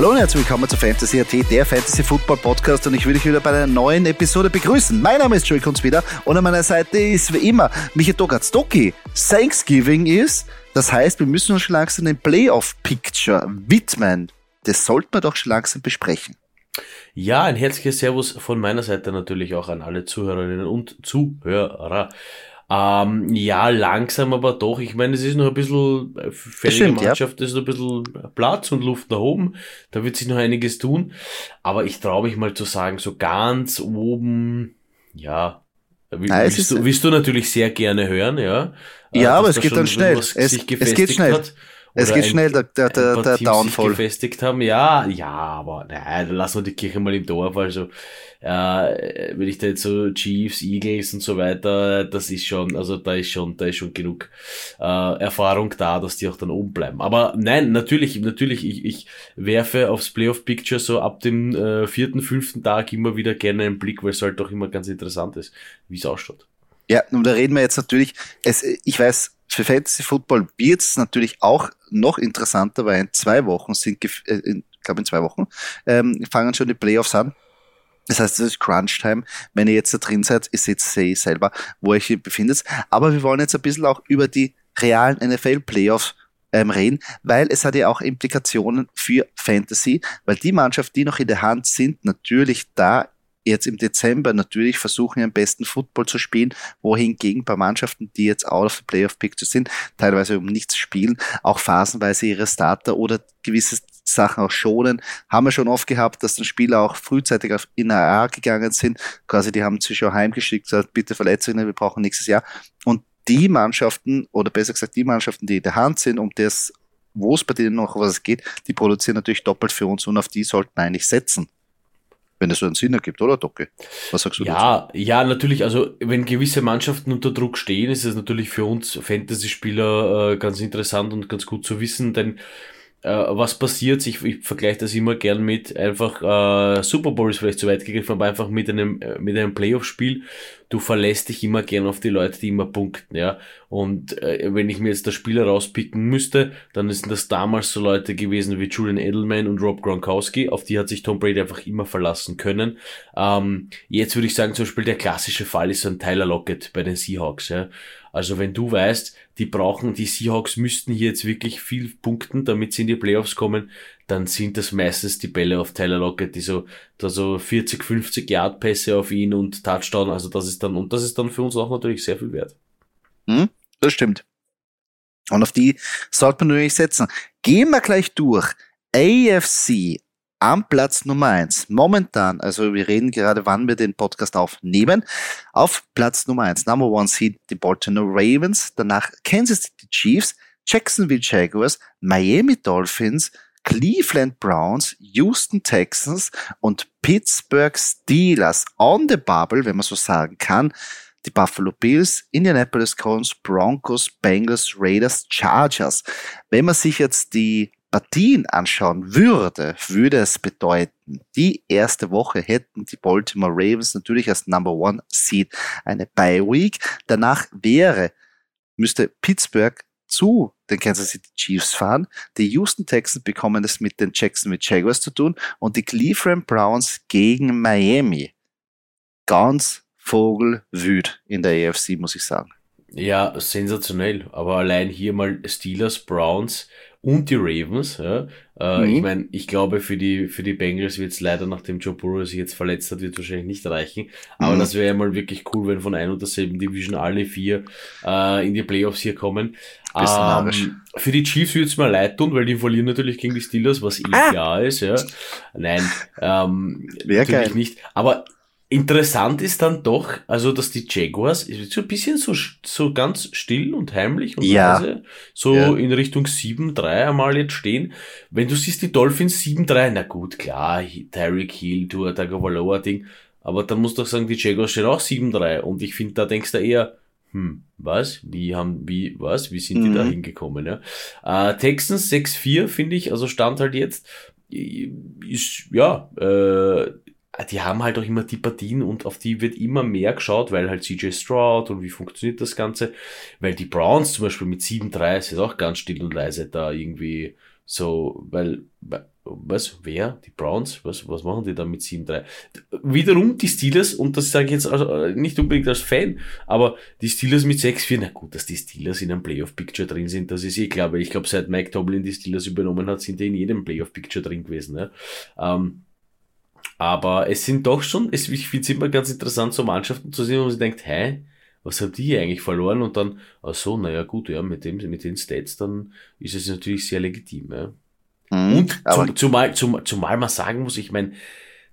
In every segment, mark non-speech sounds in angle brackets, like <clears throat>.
Hallo und herzlich willkommen zu Fantasy AT, der Fantasy Football Podcast und ich will dich wieder bei einer neuen Episode begrüßen. Mein Name ist Joey Kunz wieder und an meiner Seite ist wie immer Michael Dogatz. Doki, Thanksgiving ist, das heißt, wir müssen uns schon langsam den Playoff-Picture widmen. Das sollten wir doch schon langsam besprechen. Ja, ein herzliches Servus von meiner Seite natürlich auch an alle Zuhörerinnen und Zuhörer. Ähm, ja, langsam aber doch. Ich meine, es ist noch ein bisschen äh, Stimmt, Mannschaft, ja. es ist noch ein bisschen Platz und Luft nach oben. Da wird sich noch einiges tun. Aber ich traue mich mal zu sagen, so ganz oben, ja, Nein, willst, du, willst du natürlich sehr gerne hören, ja. Ja, aber es geht dann schnell. Es, es geht schnell. Hat es geht schnell, der, der, der, der Downfall. gefestigt haben. Ja, ja, aber nein, dann lassen wir die Kirche mal im Dorf. Also, äh, wenn ich da jetzt so Chiefs, Eagles und so weiter, das ist schon, also da ist schon, da ist schon genug äh, Erfahrung da, dass die auch dann oben bleiben. Aber nein, natürlich, natürlich, ich, ich werfe aufs Playoff-Picture so ab dem äh, vierten, fünften Tag immer wieder gerne einen Blick, weil es halt doch immer ganz interessant ist, wie es ausschaut. Ja, und da reden wir jetzt natürlich, es, ich weiß, für Fantasy Football wird es natürlich auch noch interessanter, weil in zwei Wochen sind, äh, ich glaube in zwei Wochen, ähm, fangen schon die Playoffs an. Das heißt, es ist Crunch-Time. Wenn ihr jetzt da drin seid, ihr seht eh selber, wo ihr euch befindet. Aber wir wollen jetzt ein bisschen auch über die realen NFL-Playoffs ähm, reden, weil es hat ja auch Implikationen für Fantasy, weil die Mannschaft, die noch in der Hand sind, natürlich da jetzt im Dezember natürlich versuchen, ihren besten Football zu spielen, wohingegen bei Mannschaften, die jetzt out of the Playoff Picture sind, teilweise um nichts spielen, auch phasenweise ihre Starter oder gewisse Sachen auch schonen. Haben wir schon oft gehabt, dass dann Spieler auch frühzeitig auf in AA gegangen sind. Quasi, die haben sich schon heimgeschickt, gesagt, bitte Verletzungen, wir brauchen nächstes Jahr. Und die Mannschaften, oder besser gesagt die Mannschaften, die in der Hand sind, um das, wo es bei denen noch was geht, die produzieren natürlich doppelt für uns und auf die sollten wir eigentlich setzen wenn es so einen Sinn ergibt, oder Docke? Was sagst du ja, dazu? Ja, natürlich, also wenn gewisse Mannschaften unter Druck stehen, ist es natürlich für uns Fantasy-Spieler äh, ganz interessant und ganz gut zu wissen, denn äh, was passiert, ich, ich vergleiche das immer gern mit einfach, äh, Super Bowl ist vielleicht zu weit gegriffen, aber einfach mit einem, äh, mit einem Playoff-Spiel. Du verlässt dich immer gern auf die Leute, die immer punkten, ja. Und äh, wenn ich mir jetzt das Spieler rauspicken müsste, dann sind das damals so Leute gewesen wie Julian Edelman und Rob Gronkowski, auf die hat sich Tom Brady einfach immer verlassen können. Ähm, jetzt würde ich sagen, zum Beispiel der klassische Fall ist so ein Tyler Lockett bei den Seahawks, ja. Also wenn du weißt, die brauchen, die Seahawks müssten hier jetzt wirklich viel punkten, damit sie in die Playoffs kommen, dann sind das meistens die Bälle auf Tyler Lockett, die so, da so 40, 50 Yard Pässe auf ihn und Touchdown, also das ist dann, und das ist dann für uns auch natürlich sehr viel wert. Hm, das stimmt. Und auf die sollte man natürlich setzen. Gehen wir gleich durch. AFC am Platz Nummer eins Momentan, also wir reden gerade, wann wir den Podcast aufnehmen. Auf Platz Nummer eins Number One Seed, die Baltimore Ravens. Danach Kansas City Chiefs, Jacksonville Jaguars, Miami Dolphins, Cleveland Browns, Houston Texans und Pittsburgh Steelers on the bubble, wenn man so sagen kann. Die Buffalo Bills, Indianapolis Colts, Broncos, Bengals, Raiders, Chargers. Wenn man sich jetzt die Partien anschauen würde, würde es bedeuten, die erste Woche hätten die Baltimore Ravens natürlich als Number One Seed eine Bye Week. Danach wäre, müsste Pittsburgh zu den Kansas City Chiefs fahren. Die Houston Texans bekommen es mit den Jacksonville Jaguars zu tun und die Cleveland Browns gegen Miami. Ganz vogelwüt in der AFC, muss ich sagen. Ja, sensationell. Aber allein hier mal Steelers, Browns und die Ravens. Ja. Äh, mhm. Ich meine, ich glaube, für die, für die Bengals wird es leider, nachdem Joe Burrow sich jetzt verletzt hat, wird wahrscheinlich nicht reichen. Aber mhm. das wäre ja mal wirklich cool, wenn von ein und derselben Division alle vier äh, in die Playoffs hier kommen. Ähm, für die Chiefs würde es mir leid tun, weil die verlieren natürlich gegen die Steelers, was eh ah. klar ist. Ja. Nein, ähm, natürlich geil. nicht. Aber Interessant ist dann doch, also dass die Jaguars so ein bisschen so, so ganz still und heimlich und ja. leise so ja. in Richtung 7-3 einmal jetzt stehen. Wenn du siehst, die Dolphins 7-3, na gut, klar, Tyreek Hill, Tua Tagovailoa Ding, aber dann musst du doch sagen, die Jaguars stehen auch 7-3 und ich finde, da denkst du eher, hm, was? Wie haben, wie, was? Wie sind die da mhm. hingekommen, ja? Äh, Texans 6-4, finde ich, also Stand halt jetzt, ist, ja, äh, die haben halt auch immer die Partien und auf die wird immer mehr geschaut, weil halt CJ Stroud und wie funktioniert das Ganze. Weil die Browns zum Beispiel mit 7-3 ist auch ganz still und leise da irgendwie so, weil was, wer? Die Browns? Was, was machen die da mit 7-3? Wiederum die Steelers, und das sage ich jetzt also nicht unbedingt als Fan, aber die Steelers mit 6-4, na gut, dass die Steelers in einem Playoff-Picture drin sind, das ist eh klar, weil ich glaube, seit Mike Tomlin die Steelers übernommen hat, sind die in jedem Playoff-Picture drin gewesen. Ja? Ähm, aber es sind doch schon, es, ich finde es immer ganz interessant, so Mannschaften zu sehen, wo man sich denkt, hä, was haben die eigentlich verloren? Und dann, ach so, naja, gut, ja, mit dem, mit den Stats, dann ist es natürlich sehr legitim, ja. Mhm, und zum, zumal, zum, zumal man sagen muss, ich meine,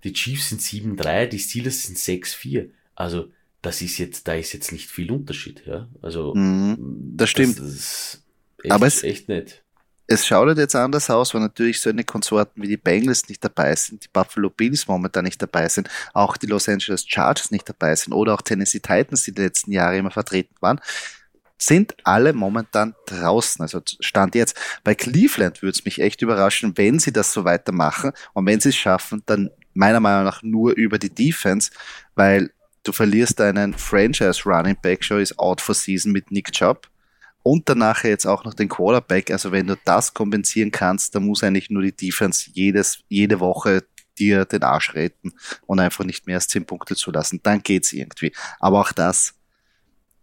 die Chiefs sind 7-3, die Steelers sind 6-4. Also, das ist jetzt, da ist jetzt nicht viel Unterschied, ja. Also, mhm, das stimmt. Das, das echt, Aber es, echt nett. Es schaut halt jetzt anders aus, weil natürlich so eine Konsorten wie die Bengals nicht dabei sind, die Buffalo Bills momentan nicht dabei sind, auch die Los Angeles Chargers nicht dabei sind oder auch Tennessee Titans, die die letzten Jahre immer vertreten waren sind alle momentan draußen. Also Stand jetzt. Bei Cleveland würde es mich echt überraschen, wenn sie das so weitermachen. Und wenn sie es schaffen, dann meiner Meinung nach nur über die Defense, weil du verlierst deinen Franchise Running Back, Show ist out for season mit Nick Chubb. Und danach jetzt auch noch den Quarterback. Also wenn du das kompensieren kannst, dann muss eigentlich nur die Defense jedes, jede Woche dir den Arsch retten und einfach nicht mehr als 10 Punkte zulassen. Dann geht's irgendwie. Aber auch das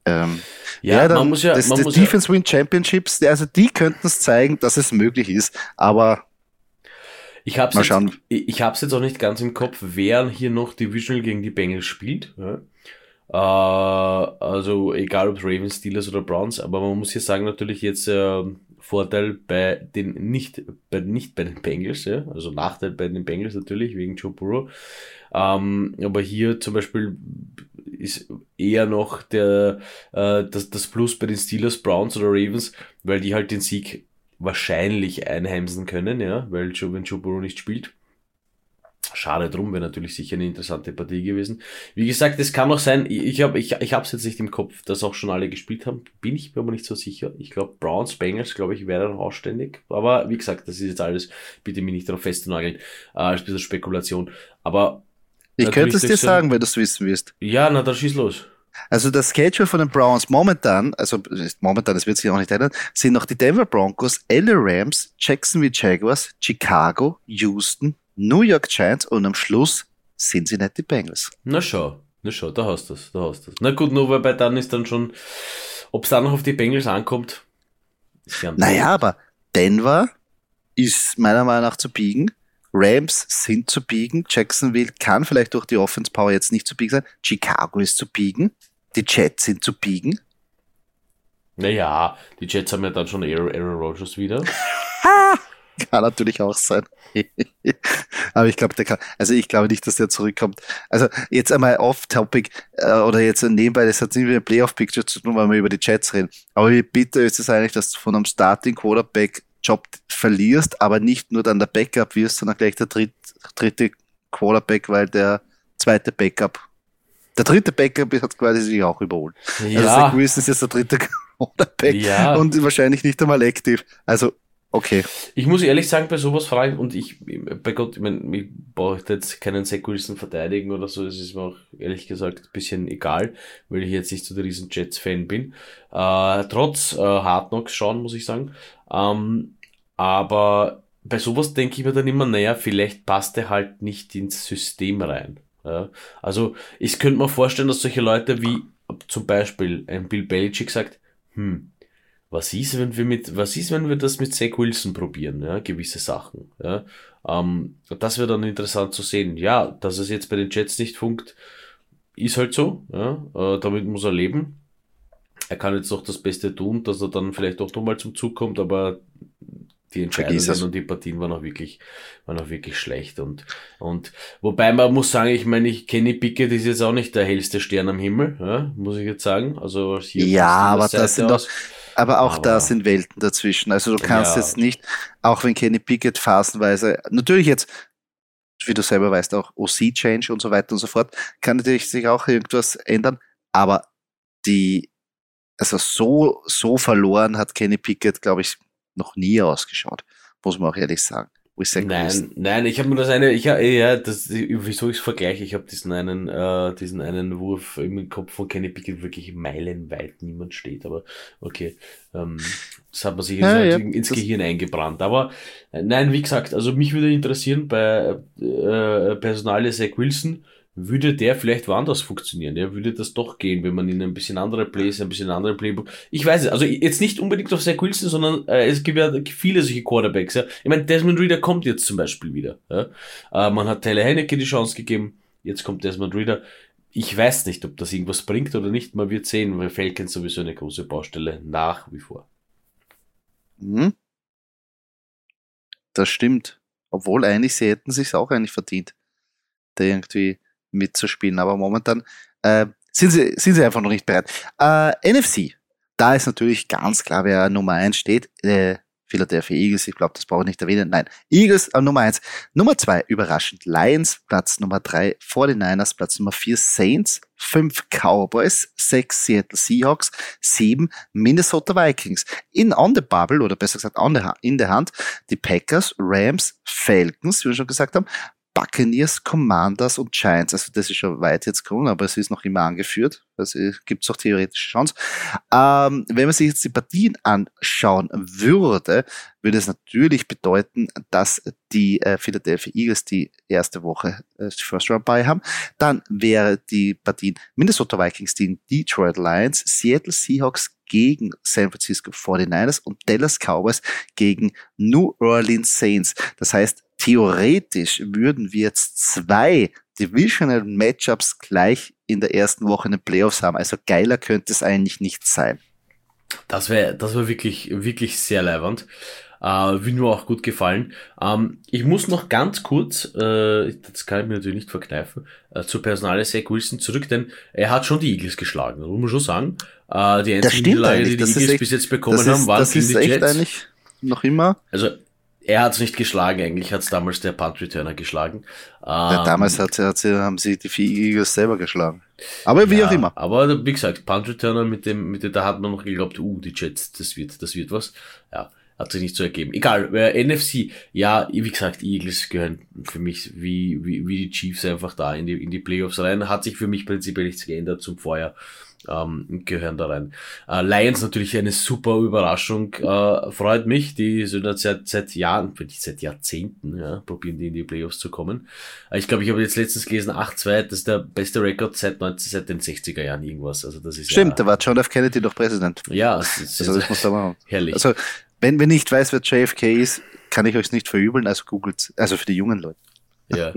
ähm, ja, ja dann, man muss ja, das, man das muss Defense ja, Win Championships, also die könnten es zeigen, dass es möglich ist, aber ich habe es jetzt, ich, ich hab's jetzt auch nicht ganz im Kopf, wer hier noch Divisional gegen die Bengals spielt. Ja. Äh, also egal ob Ravens, Steelers oder Browns, aber man muss hier sagen natürlich jetzt äh, Vorteil bei den nicht bei nicht bei den Bengals, ja, also Nachteil bei den Bengals natürlich wegen Joe Burrow. Ähm, aber hier zum Beispiel ist eher noch der, äh, das, das Plus bei den Steelers, Browns oder Ravens, weil die halt den Sieg wahrscheinlich einheimsen können, ja, weil Joe, wenn Joe Burrow nicht spielt. Schade drum, wäre natürlich sicher eine interessante Partie gewesen. Wie gesagt, es kann auch sein, ich habe ich, ich es jetzt nicht im Kopf, dass auch schon alle gespielt haben. Bin ich mir aber nicht so sicher. Ich glaube, Browns, Bengals, glaube ich, wäre dann ausständig. Aber wie gesagt, das ist jetzt alles, bitte mich nicht darauf festzunageln, äh, als ein bisschen Spekulation. Aber ich könnte es dir sagen, wenn du es wissen wirst. Ja, na, dann schieß los. Also das Schedule von den Browns momentan, also momentan, das wird sich auch nicht ändern, sind noch die Denver Broncos, LA Rams, Jacksonville Jaguars, Chicago, Houston, New York Giants und am Schluss Cincinnati Bengals. Na schau, na schau, da hast du es, da hast du Na gut, nur weil bei dann ist dann schon, ob es dann noch auf die Bengals ankommt. Naja, aber Denver ist meiner Meinung nach zu biegen. Rams sind zu biegen. Jacksonville kann vielleicht durch die Offense Power jetzt nicht zu biegen sein. Chicago ist zu biegen. Die Jets sind zu biegen. Naja, die Jets haben ja dann schon Aaron Rodgers wieder. <laughs> kann natürlich auch sein. <laughs> Aber ich glaube, der kann, also ich glaube nicht, dass der zurückkommt. Also jetzt einmal off-topic äh, oder jetzt nebenbei, das hat nicht mit dem Playoff-Picture zu tun, weil wir über die Jets reden. Aber wie bitter ist es eigentlich, dass du von einem Starting Quarterback Job verlierst, aber nicht nur dann der Backup wirst, sondern gleich der dritt, dritte Quarterback, weil der zweite Backup, der dritte Backup hat quasi sich auch überholt. Ja. Also Zach Wilson ist jetzt der dritte <laughs> Quarterback ja. und wahrscheinlich nicht einmal aktiv. Also Okay. Ich muss ehrlich sagen, bei sowas fragen, und ich, bei Gott, ich meine, ich brauche jetzt keinen Wilson verteidigen oder so, das ist mir auch ehrlich gesagt ein bisschen egal, weil ich jetzt nicht so der riesen Jets-Fan bin. Äh, trotz äh, Hard Knocks schauen, muss ich sagen. Ähm, aber bei sowas denke ich mir dann immer, naja, vielleicht passt er halt nicht ins System rein. Ja? Also, ich könnte mir vorstellen, dass solche Leute wie zum Beispiel ein Bill Belichick sagt, hm, was ist, wenn wir mit, was ist, wenn wir das mit Zach Wilson probieren, ja, gewisse Sachen, ja. Ähm, das wäre dann interessant zu sehen. Ja, dass es jetzt bei den Jets nicht funkt, ist halt so, ja, äh, damit muss er leben. Er kann jetzt doch das Beste tun, dass er dann vielleicht doch nochmal zum Zug kommt, aber die Entscheidungen und die Partien waren auch wirklich, waren auch wirklich schlecht und, und, wobei man muss sagen, ich meine, ich Kenny Pickett ist jetzt auch nicht der hellste Stern am Himmel, ja, muss ich jetzt sagen, also hier Ja, aber das sind doch, aber auch aber da sind Welten dazwischen. Also du kannst ja. jetzt nicht, auch wenn Kenny Pickett phasenweise, natürlich jetzt, wie du selber weißt, auch OC-Change und so weiter und so fort, kann natürlich sich auch irgendwas ändern, aber die, also so, so verloren hat Kenny Pickett, glaube ich, noch nie ausgeschaut, muss man auch ehrlich sagen. Nein, nein, ich habe mir das eine, ich ja, das, wieso ich es vergleiche, ich habe diesen einen, äh, diesen einen Wurf im Kopf von Kenny Pickett wirklich meilenweit niemand steht, aber okay, ähm, das hat man sich ja, ja, ins Gehirn eingebrannt. Aber äh, nein, wie gesagt, also mich würde interessieren bei äh, Personal Zach Wilson, würde der vielleicht woanders funktionieren? Ja, würde das doch gehen, wenn man in ein bisschen andere Plays, ein bisschen andere Playbook. Ich weiß es, also jetzt nicht unbedingt auf Zach Wilson, sondern äh, es gibt ja viele solche Quarterbacks. Ja. Ich meine, Desmond Reader kommt jetzt zum Beispiel wieder. Ja. Äh, man hat Taylor Heinecke die Chance gegeben, jetzt kommt Desmond Reader. Ich weiß nicht, ob das irgendwas bringt oder nicht. Man wird sehen, weil Falcons sowieso eine große Baustelle nach wie vor. Mhm. Das stimmt. Obwohl eigentlich, sie hätten sich auch eigentlich verdient. Der irgendwie mitzuspielen. Aber momentan äh, sind, sie, sind sie einfach noch nicht bereit. Äh, NFC, da ist natürlich ganz klar, wer Nummer 1 steht. Äh, Philadelphia Eagles, ich glaube, das brauche ich nicht erwähnen. Nein, Eagles äh, Nummer 1. Nummer 2, überraschend, Lions, Platz Nummer 3, 49ers, Platz Nummer 4, Saints, 5 Cowboys, 6 Seattle Seahawks, 7 Minnesota Vikings. In on the bubble, oder besser gesagt on the, in der Hand, die Packers, Rams, Falcons, wie wir schon gesagt haben, Buccaneers, Commanders und Giants. Also das ist schon weit jetzt gekommen, aber es ist noch immer angeführt. Also gibt es auch theoretische Chance. Ähm, wenn man sich jetzt die Partien anschauen würde, würde es natürlich bedeuten, dass die äh, Philadelphia Eagles die erste Woche äh, First Round bei haben. Dann wäre die Partien Minnesota Vikings gegen Detroit Lions, Seattle Seahawks gegen San Francisco 49ers und Dallas Cowboys gegen New Orleans Saints. Das heißt, theoretisch würden wir jetzt zwei Divisional Matchups gleich in der ersten Woche in den Playoffs haben. Also geiler könnte es eigentlich nicht sein. Das wäre das wär wirklich, wirklich sehr leibend. Äh, würde mir auch gut gefallen. Ähm, ich muss noch ganz kurz, äh, das kann ich mir natürlich nicht verkneifen, äh, zu Personale Zach Wilson zurück, denn er hat schon die Eagles geschlagen, muss man schon sagen. Äh, die einzige Niederlage, die die Eagles echt, bis jetzt bekommen haben, waren gegen die Jets. Eigentlich noch immer. Also er hat es nicht geschlagen, eigentlich hat es damals der Punt Returner geschlagen. Ja, ähm, damals hat, hat haben sie die vier Eagles selber geschlagen. Aber wie ja, auch immer. Aber wie gesagt, Punt Returner mit dem, mit dem, da hat man noch geglaubt, uh, die Jets, das wird, das wird was. Ja, hat sich nicht so ergeben. Egal, äh, NFC, ja, wie gesagt, Eagles gehören für mich wie, wie, wie die Chiefs einfach da in die, in die Playoffs rein. Hat sich für mich prinzipiell nichts geändert zum Vorjahr ähm, gehören da rein. Äh, Lions natürlich eine super Überraschung, äh, freut mich, die sind seit, seit Jahren, nicht seit Jahrzehnten, ja, probieren die in die Playoffs zu kommen. Äh, ich glaube, ich habe jetzt letztens gelesen, 8-2, das ist der beste Rekord seit 19, seit den 60er Jahren irgendwas. Also das ist Stimmt, ja, da war John F. Kennedy doch Präsident. Ja, das ist, also das muss da machen. herrlich. Also, wenn, wenn nicht weiß, wer JFK ist, kann ich euch nicht verübeln, also googelt, also für die jungen Leute. Ja.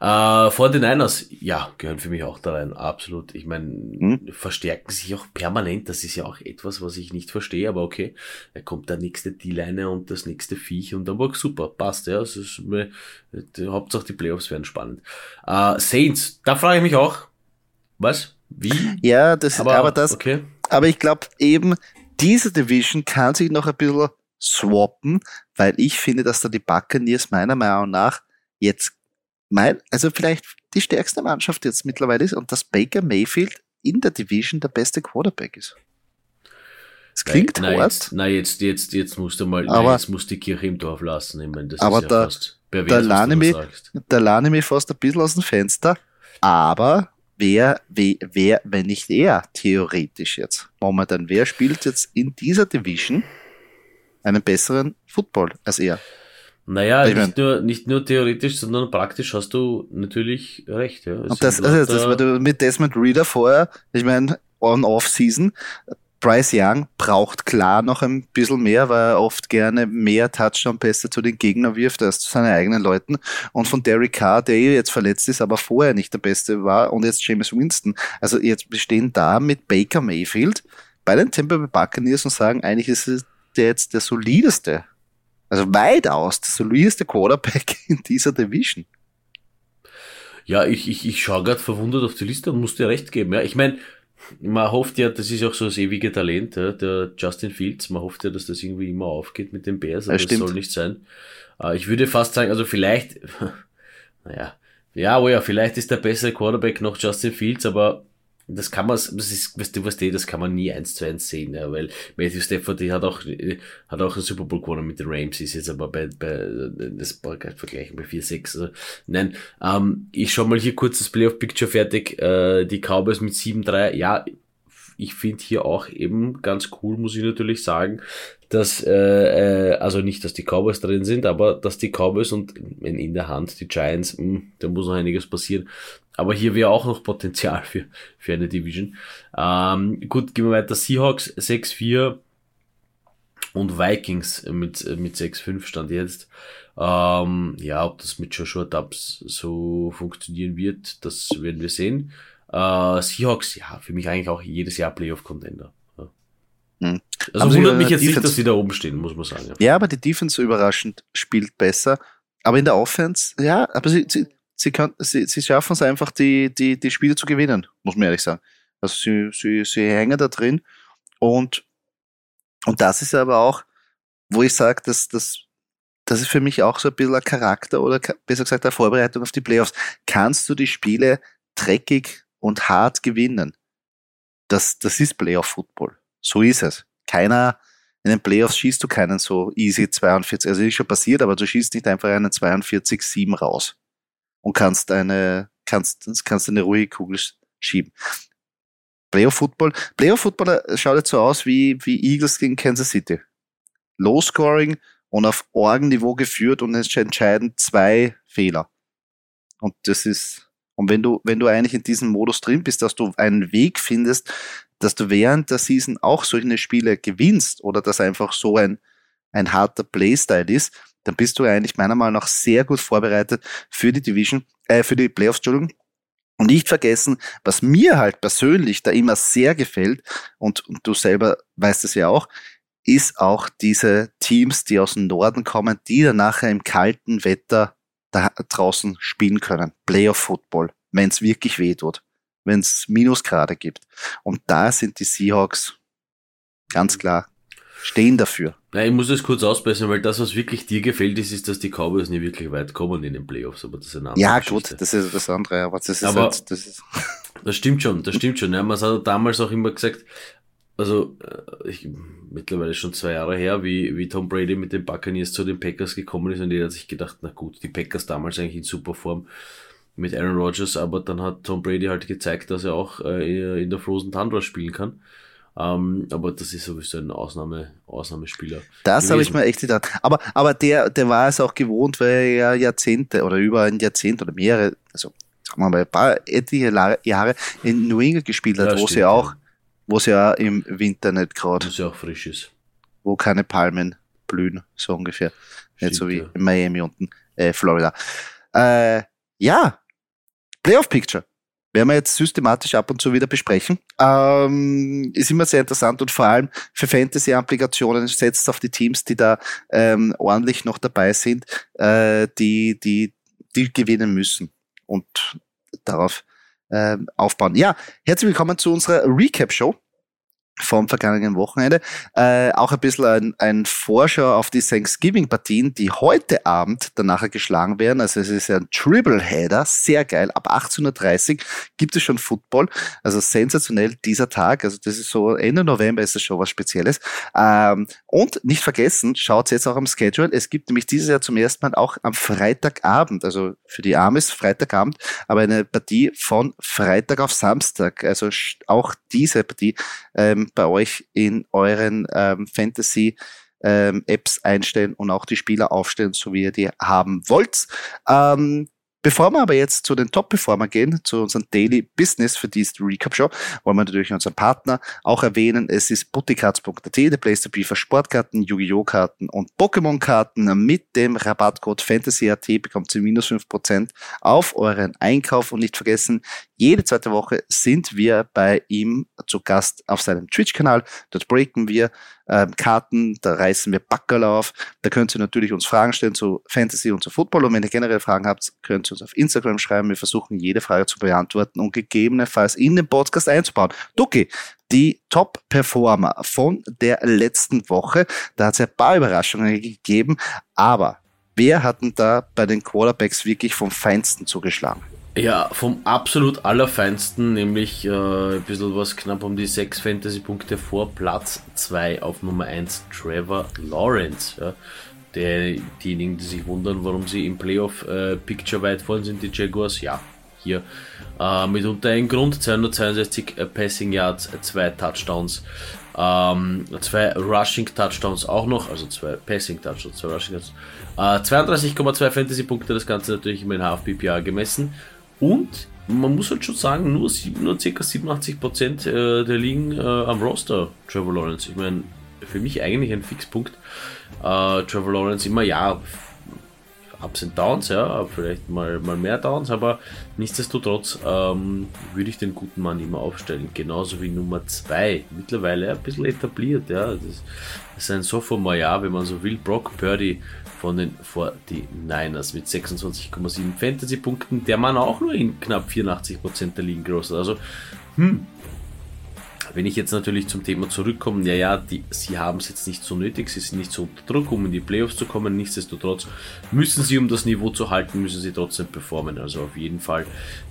äh, 49ers, ja, gehören für mich auch da rein, absolut. Ich meine, hm? verstärken sich auch permanent, das ist ja auch etwas, was ich nicht verstehe, aber okay, da kommt der nächste D-Line und das nächste Viech und dann war super, passt, ja, es ist, mir, die, Hauptsache die Playoffs werden spannend. Äh, Saints, da frage ich mich auch, was? Wie? Ja, das, aber, aber das, okay. aber ich glaube eben, diese Division kann sich noch ein bisschen swappen, weil ich finde, dass da die Buccaneers meiner Meinung nach jetzt mein, also vielleicht die stärkste Mannschaft jetzt mittlerweile ist und dass Baker Mayfield in der Division der beste Quarterback ist. Es klingt na, hart. Jetzt, na, jetzt, jetzt, jetzt musst du mal, aber, na, jetzt musst die Kirche im Dorf lassen. Ich meine, das aber ist ja da, fast pervers, da lerne mich, da lerne mich fast ein bisschen aus dem Fenster. Aber wer, wer, wer, wenn nicht er, theoretisch jetzt, momentan, wer spielt jetzt in dieser Division einen besseren Football als er? Naja, ich nicht, nur, nicht nur theoretisch, sondern praktisch hast du natürlich recht. Ja. und das, also das war mit Desmond Reader vorher, ich meine, On-Off-Season, Bryce Young braucht klar noch ein bisschen mehr, weil er oft gerne mehr Touchdown-Pässe zu den Gegnern wirft als zu seinen eigenen Leuten. Und von Derek Carr, der eh jetzt verletzt ist, aber vorher nicht der Beste war, und jetzt James Winston. Also jetzt bestehen da mit Baker Mayfield bei den Tampa Bay Buccaneers und sagen, eigentlich ist es der jetzt der solideste also weitaus der solideste Quarterback <laughs> in dieser Division. Ja, ich, ich, ich schaue gerade verwundert auf die Liste und muss dir recht geben. Ja, ich meine, man hofft ja, das ist auch so das ewige Talent, ja, der Justin Fields, man hofft ja, dass das irgendwie immer aufgeht mit den Bears, aber ja, das soll nicht sein. Äh, ich würde fast sagen, also vielleicht, <laughs> naja, ja, oh ja, vielleicht ist der bessere Quarterback noch Justin Fields, aber das kann man, das ist, weißt du, was die, das kann man nie eins zu eins sehen, ja, weil Matthew Stafford, die hat auch, hat auch einen Super Bowl gewonnen mit den Rams, ist jetzt aber bei, bei, das brauche ich vergleichen bei 4-6, also, nein, ähm, ich schau mal hier kurz das Playoff-Picture fertig, äh, die Cowboys mit 7-3, ja, ich finde hier auch eben ganz cool, muss ich natürlich sagen, dass, äh, äh, also nicht, dass die Cowboys drin sind, aber dass die Cowboys und in, in der Hand die Giants, mh, hm, da muss noch einiges passieren. Aber hier wäre auch noch Potenzial für, für eine Division. Ähm, gut, gehen wir weiter. Seahawks 6-4 und Vikings mit, mit 6-5 stand jetzt. Ähm, ja, ob das mit Joshua Dubs so funktionieren wird, das werden wir sehen. Äh, Seahawks, ja, für mich eigentlich auch jedes Jahr Playoff-Contender. Ja. Hm. Also wundert mich jetzt Defense, nicht, dass sie da oben stehen, muss man sagen. Ja, ja aber die Defense überraschend spielt besser. Aber in der Offense, ja, aber sie, sie, sie, kann, sie, sie schaffen es einfach, die, die, die Spiele zu gewinnen, muss man ehrlich sagen. Also sie, sie, sie hängen da drin und, und das ist aber auch, wo ich sage, dass das, das ist für mich auch so ein bisschen ein Charakter oder besser gesagt eine Vorbereitung auf die Playoffs. Kannst du die Spiele dreckig und hart gewinnen? Das, das ist Playoff-Football. So ist es. Keiner, in den Playoffs schießt du keinen so easy 42, also ist schon passiert, aber du schießt nicht einfach einen 42-7 raus und kannst eine, kannst, kannst eine ruhige Kugel schieben. Playoff Football, Playoff Football äh, schaut jetzt so aus wie, wie Eagles gegen Kansas City. Low Scoring und auf Orgenniveau geführt und es entscheiden zwei Fehler. Und das ist, und wenn du, wenn du eigentlich in diesem Modus drin bist, dass du einen Weg findest, dass du während der Season auch solche Spiele gewinnst oder dass einfach so ein, ein harter Playstyle ist, dann bist du eigentlich meiner Meinung nach sehr gut vorbereitet für die Division, äh, für die Playoffs, Entschuldigung. Und nicht vergessen, was mir halt persönlich da immer sehr gefällt, und, und du selber weißt es ja auch, ist auch diese Teams, die aus dem Norden kommen, die dann nachher im kalten Wetter da draußen spielen können. Playoff Football, wenn es wirklich weh tut, wenn es Minusgrade gibt. Und da sind die Seahawks ganz klar stehen dafür. Nein, ich muss das kurz ausbessern, weil das, was wirklich dir gefällt, ist, ist, dass die Cowboys nie wirklich weit kommen in den Playoffs, aber das ist eine andere Ja, Geschichte. gut, das ist das andere, aber das ist aber halt, das ist. Das stimmt schon, das stimmt schon. Ja, man hat damals auch immer gesagt, also äh, ich, mittlerweile schon zwei Jahre her, wie, wie Tom Brady mit den Buccaneers zu den Packers gekommen ist und jeder hat sich gedacht, na gut, die Packers damals eigentlich in super Form mit Aaron Rodgers, aber dann hat Tom Brady halt gezeigt, dass er auch äh, in der Frozen Tundra spielen kann. Ähm, aber das ist sowieso ein Ausnahme, Ausnahmespieler. Das habe ich mir echt gedacht. Aber, aber der, der war es auch gewohnt, weil er ja Jahrzehnte oder über ein Jahrzehnt oder mehrere, also sagen wir mal ein paar etliche Jahre in New England gespielt hat, ja, wo sie auch, wo sie ja im Winter nicht gerade. Wo sie auch frisch ist. Wo keine Palmen blühen, so ungefähr. Stimmt, nicht so wie ja. in Miami unten, äh, Florida. Äh, ja, Playoff Picture werden wir jetzt systematisch ab und zu wieder besprechen. Ähm, ist immer sehr interessant und vor allem für Fantasy-Applikationen setzt auf die Teams, die da ähm, ordentlich noch dabei sind, äh, die, die, die gewinnen müssen und darauf äh, aufbauen. Ja, herzlich willkommen zu unserer Recap-Show vom vergangenen Wochenende. Äh, auch ein bisschen ein, ein Vorschau auf die Thanksgiving-Partien, die heute Abend danach geschlagen werden. Also es ist ja ein Triple-Header, sehr geil. Ab 18.30 Uhr gibt es schon Football. Also sensationell dieser Tag. Also das ist so, Ende November ist es schon was Spezielles. Ähm, und nicht vergessen, schaut jetzt auch am Schedule. Es gibt nämlich dieses Jahr zum ersten Mal auch am Freitagabend, also für die Armes Freitagabend, aber eine Partie von Freitag auf Samstag. Also auch diese Partie ähm, bei euch in euren ähm, Fantasy ähm, Apps einstellen und auch die Spieler aufstellen, so wie ihr die haben wollt. Ähm, Bevor wir aber jetzt zu den Top-Performer gehen, zu unserem Daily Business für diese Recap-Show, wollen wir natürlich unseren Partner auch erwähnen. Es ist butticards.at, der Place to be für Sportkarten, Yu-Gi-Oh! Karten und Pokémon-Karten. Mit dem Rabattcode FANTASYAT bekommt ihr minus 5% auf euren Einkauf und nicht vergessen, jede zweite Woche sind wir bei ihm zu Gast auf seinem Twitch-Kanal. Dort breaken wir ähm, Karten, da reißen wir Backerl auf. Da könnt ihr natürlich uns Fragen stellen zu Fantasy und zu Football. Und wenn ihr generell Fragen habt, könnt ihr uns auf Instagram schreiben. Wir versuchen jede Frage zu beantworten und gegebenenfalls in den Podcast einzubauen. Duki, die Top-Performer von der letzten Woche. Da hat es ein paar Überraschungen gegeben, aber wer hat denn da bei den Quarterbacks wirklich vom Feinsten zugeschlagen? Ja, vom absolut allerfeinsten, nämlich äh, ein bisschen was knapp um die 6 Fantasy-Punkte vor Platz 2 auf Nummer 1 Trevor Lawrence. Ja. Der, diejenigen, die sich wundern, warum sie im Playoff-Picture äh, weit vorn sind, die Jaguars, ja, hier äh, mitunter ein Grund, 262 äh, Passing Yards, zwei Touchdowns, ähm, zwei Rushing Touchdowns auch noch, also zwei Passing Touchdowns, zwei Rushing Touchdowns, äh, 32,2 Fantasy Punkte, das Ganze natürlich immer in Half PPA gemessen und man muss halt schon sagen, nur, nur ca. 87% äh, der liegen äh, am Roster, Trevor Lawrence. Ich meine, für mich eigentlich ein Fixpunkt. Äh, Trevor Lawrence immer, ja, Ups und Downs, ja, vielleicht mal, mal mehr Downs, aber nichtsdestotrotz ähm, würde ich den guten Mann immer aufstellen. Genauso wie Nummer 2, mittlerweile ein bisschen etabliert, ja. Das, ist ein Sophomore, ja, wenn man so will. Brock Purdy von den 49ers mit 26,7 Fantasy-Punkten. Der Mann auch nur in knapp 84% der Ligen groß. Also, hm, wenn ich jetzt natürlich zum Thema zurückkomme, ja, ja, die, sie haben es jetzt nicht so nötig, sie sind nicht so unter Druck, um in die Playoffs zu kommen. Nichtsdestotrotz müssen sie, um das Niveau zu halten, müssen sie trotzdem performen. Also auf jeden Fall